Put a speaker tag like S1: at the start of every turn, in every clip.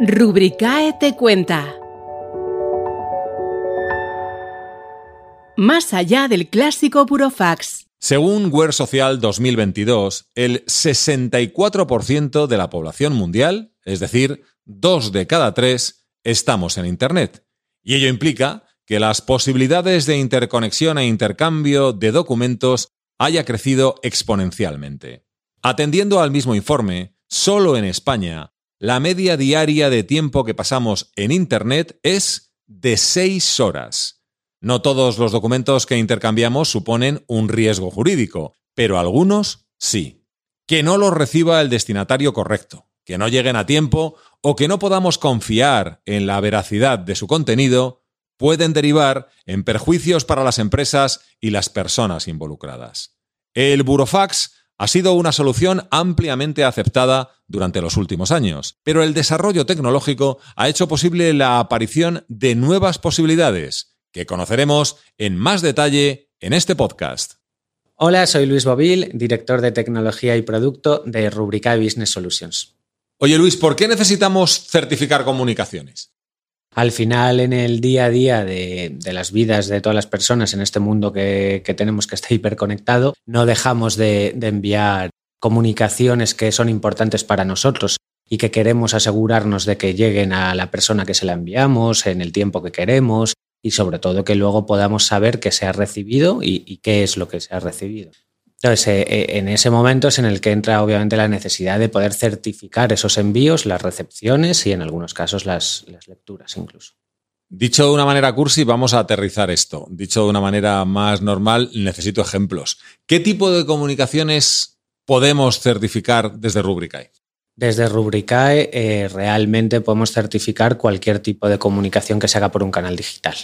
S1: Rubricae te cuenta. Más allá del clásico Burofax.
S2: Según Ware Social 2022, el 64% de la población mundial, es decir, dos de cada tres, estamos en Internet. Y ello implica que las posibilidades de interconexión e intercambio de documentos haya crecido exponencialmente. Atendiendo al mismo informe, solo en España, la media diaria de tiempo que pasamos en Internet es de 6 horas. No todos los documentos que intercambiamos suponen un riesgo jurídico, pero algunos sí. Que no los reciba el destinatario correcto, que no lleguen a tiempo o que no podamos confiar en la veracidad de su contenido pueden derivar en perjuicios para las empresas y las personas involucradas. El burofax ha sido una solución ampliamente aceptada durante los últimos años, pero el desarrollo tecnológico ha hecho posible la aparición de nuevas posibilidades que conoceremos en más detalle en este podcast.
S3: Hola, soy Luis Bobil, director de tecnología y producto de Rubricae Business Solutions.
S2: Oye Luis, ¿por qué necesitamos certificar comunicaciones?
S3: Al final, en el día a día de, las vidas de todas las personas en este mundo que, tenemos que está hiperconectado, no dejamos de, enviar comunicaciones que son importantes para nosotros y que queremos asegurarnos de que lleguen a la persona que se la enviamos en el tiempo que queremos y sobre todo que luego podamos saber que se ha recibido y, qué es lo que se ha recibido. Entonces, eh, eh, en ese momento es en el que entra obviamente la necesidad de poder certificar esos envíos, las recepciones y en algunos casos las, las lecturas incluso.
S2: Dicho de una manera cursi, vamos a aterrizar esto. Dicho de una manera más normal, necesito ejemplos. ¿Qué tipo de comunicaciones podemos certificar desde Rubricae?
S3: Desde Rubricae eh, realmente podemos certificar cualquier tipo de comunicación que se haga por un canal digital.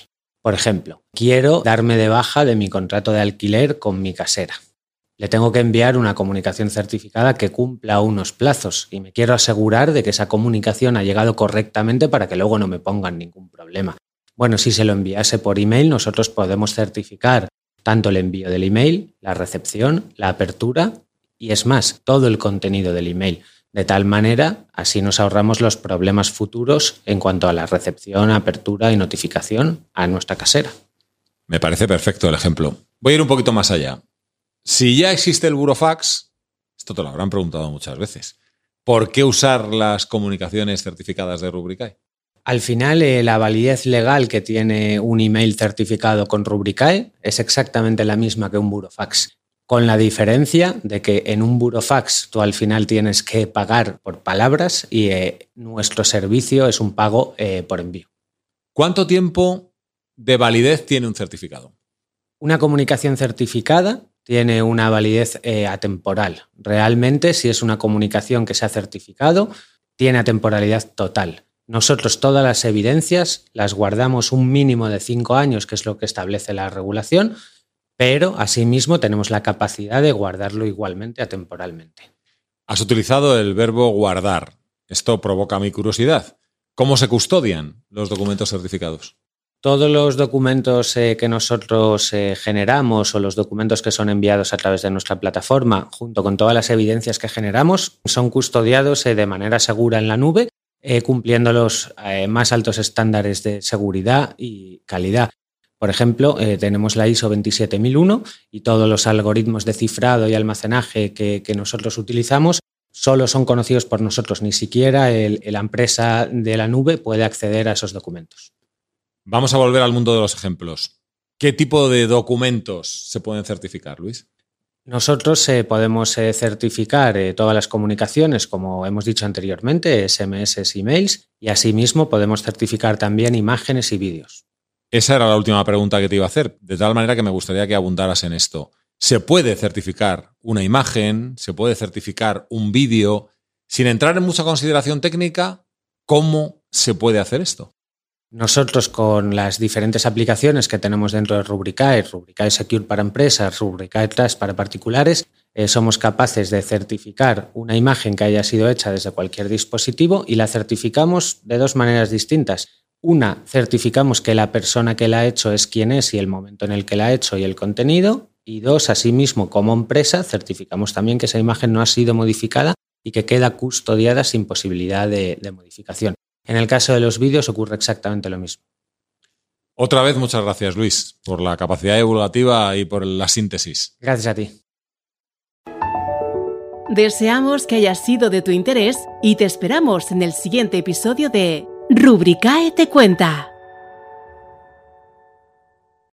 S3: Por ejemplo, quiero darme de baja de mi contrato de alquiler con mi casera. Le tengo que enviar una comunicación certificada que cumpla unos plazos y me quiero asegurar de que esa comunicación ha llegado correctamente para que luego no me pongan ningún problema. Bueno, si se lo enviase por email, nosotros podemos certificar tanto el envío del email, la recepción, la apertura y es más, todo el contenido del email. De tal manera, así nos ahorramos los problemas futuros en cuanto a la recepción, apertura y notificación a nuestra casera.
S2: Me parece perfecto el ejemplo. Voy a ir un poquito más allá. Si ya existe el burofax, esto te lo habrán preguntado muchas veces, ¿por qué usar las comunicaciones certificadas de Rubricae?
S3: Al final, eh, la validez legal que tiene un email certificado con Rubricae es exactamente la misma que un burofax con la diferencia de que en un burofax tú al final tienes que pagar por palabras y eh, nuestro servicio es un pago eh, por envío.
S2: ¿Cuánto tiempo de validez tiene un certificado?
S3: Una comunicación certificada tiene una validez eh, atemporal. Realmente, si es una comunicación que se ha certificado, tiene atemporalidad total. Nosotros todas las evidencias las guardamos un mínimo de cinco años, que es lo que establece la regulación, pero asimismo tenemos la capacidad de guardarlo igualmente atemporalmente.
S2: Has utilizado el verbo guardar. Esto provoca mi curiosidad. ¿Cómo se custodian los documentos certificados?
S3: Todos los documentos eh, que nosotros eh, generamos o los documentos que son enviados a través de nuestra plataforma, junto con todas las evidencias que generamos, son custodiados eh, de manera segura en la nube, cumpliendo los más altos estándares de seguridad y calidad. Por ejemplo, tenemos la ISO 27001 y todos los algoritmos de cifrado y almacenaje que, nosotros utilizamos solo son conocidos por nosotros, ni siquiera la empresa de la nube puede acceder a esos documentos.
S2: Vamos a volver al mundo de los ejemplos. ¿Qué tipo de documentos se pueden certificar, Luis?
S3: Nosotros eh, podemos eh, certificar todas las comunicaciones, como hemos dicho anteriormente, SMS, emails, y asimismo podemos certificar también imágenes y vídeos.
S2: Esa era la última pregunta que te iba a hacer, de tal manera que me gustaría que abundaras en esto. ¿Se puede certificar una imagen? ¿Se puede certificar un vídeo? Sin entrar en mucha consideración técnica, ¿cómo se puede hacer esto?
S3: Nosotros con las diferentes aplicaciones que tenemos dentro de Rubricae, Rubricae Secure para empresas, Rubricae Trust para particulares, eh, somos capaces de certificar una imagen que haya sido hecha desde cualquier dispositivo y la certificamos de dos maneras distintas. Una, certificamos que la persona que la ha hecho es quien es y el momento en el que la ha hecho y el contenido. Y dos, asimismo, como empresa, certificamos también que esa imagen no ha sido modificada y que queda custodiada sin posibilidad de, modificación. En el caso de los vídeos ocurre exactamente lo mismo.
S2: Otra vez, muchas gracias, Luis, por la capacidad divulgativa y por la síntesis.
S3: Gracias a ti.
S1: Deseamos que haya sido de tu interés y te esperamos en el siguiente episodio de Rubricae te cuenta.